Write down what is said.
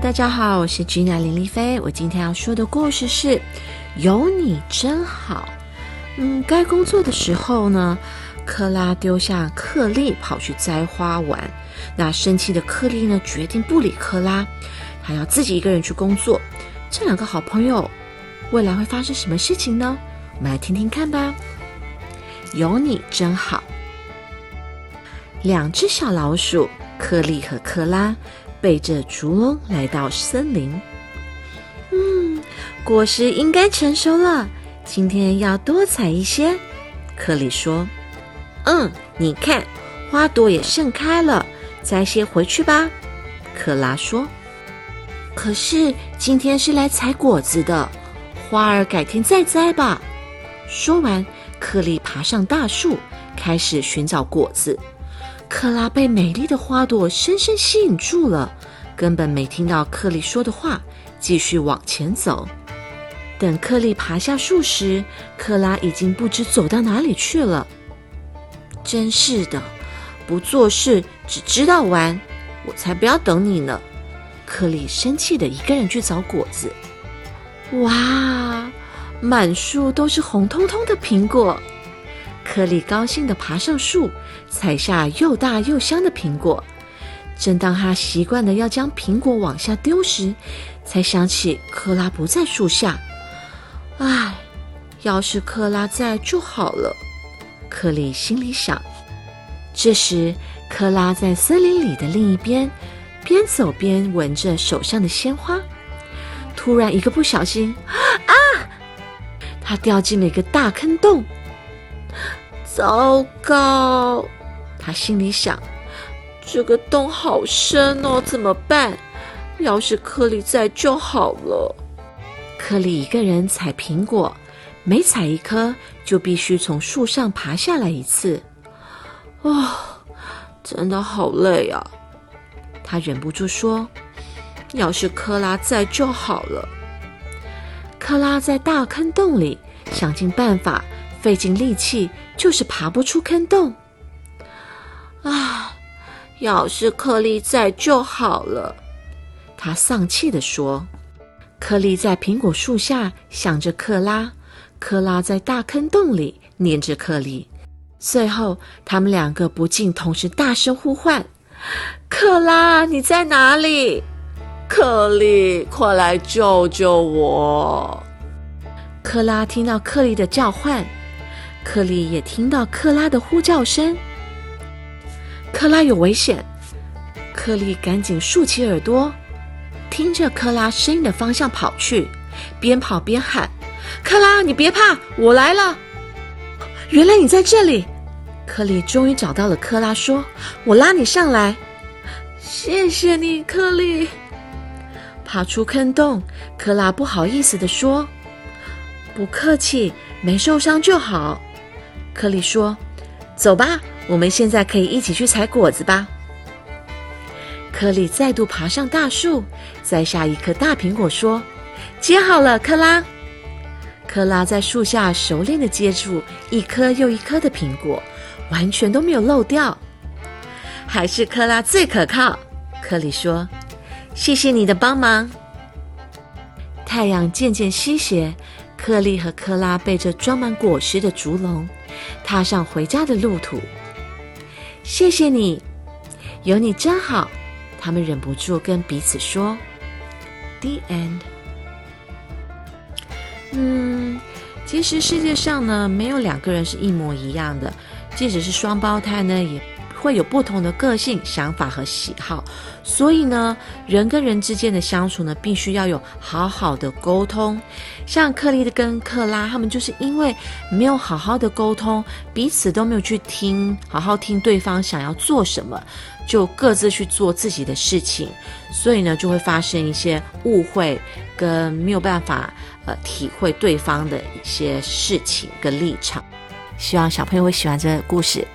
大家好，我是 Gina 林丽菲。我今天要说的故事是有你真好。嗯，该工作的时候呢，克拉丢下克利跑去摘花玩。那生气的克利呢，决定不理克拉，他要自己一个人去工作。这两个好朋友未来会发生什么事情呢？我们来听听看吧。有你真好。两只小老鼠克利和克拉。背着竹笼来到森林。嗯，果实应该成熟了，今天要多采一些。克里说：“嗯，你看，花朵也盛开了，摘些回去吧。”克拉说：“可是今天是来采果子的，花儿改天再摘吧。”说完，克利爬上大树，开始寻找果子。克拉被美丽的花朵深深吸引住了，根本没听到克利说的话，继续往前走。等克利爬下树时，克拉已经不知走到哪里去了。真是的，不做事只知道玩，我才不要等你呢！克利生气的一个人去找果子。哇，满树都是红彤彤的苹果。克里高兴地爬上树，采下又大又香的苹果。正当他习惯的要将苹果往下丢时，才想起克拉不在树下。唉，要是克拉在就好了，克里心里想。这时，克拉在森林里的另一边，边走边闻着手上的鲜花。突然，一个不小心，啊！他掉进了一个大坑洞。糟糕，他心里想：这个洞好深哦，怎么办？要是克里在就好了。克里一个人采苹果，每采一颗就必须从树上爬下来一次。哦，真的好累啊！他忍不住说：“要是克拉在就好了。”克拉在大坑洞里想尽办法。费尽力气，就是爬不出坑洞。啊！要是克利在就好了，他丧气地说。克利在苹果树下想着克拉，克拉在大坑洞里念着克利。最后，他们两个不禁同时大声呼唤：“克拉，你在哪里？克利，快来救救我！”克拉听到克利的叫唤。克利也听到克拉的呼叫声，克拉有危险！克利赶紧竖起耳朵，听着克拉声音的方向跑去，边跑边喊：“克拉，你别怕，我来了！”原来你在这里！克利终于找到了克拉，说：“我拉你上来。”谢谢你，克利。爬出坑洞，克拉不好意思地说：“不客气，没受伤就好。”克利说：“走吧，我们现在可以一起去采果子吧。”克利再度爬上大树，摘下一颗大苹果，说：“接好了，克拉。”克拉在树下熟练地接住一颗又一颗的苹果，完全都没有漏掉。还是克拉最可靠，克里说：“谢谢你的帮忙。”太阳渐渐西斜，克利和克拉背着装满果实的竹笼。踏上回家的路途，谢谢你，有你真好。他们忍不住跟彼此说：“The end。”嗯，其实世界上呢，没有两个人是一模一样的，即使是双胞胎呢，也。会有不同的个性、想法和喜好，所以呢，人跟人之间的相处呢，必须要有好好的沟通。像克利的跟克拉，他们就是因为没有好好的沟通，彼此都没有去听，好好听对方想要做什么，就各自去做自己的事情，所以呢，就会发生一些误会，跟没有办法呃体会对方的一些事情跟立场。希望小朋友会喜欢这个故事。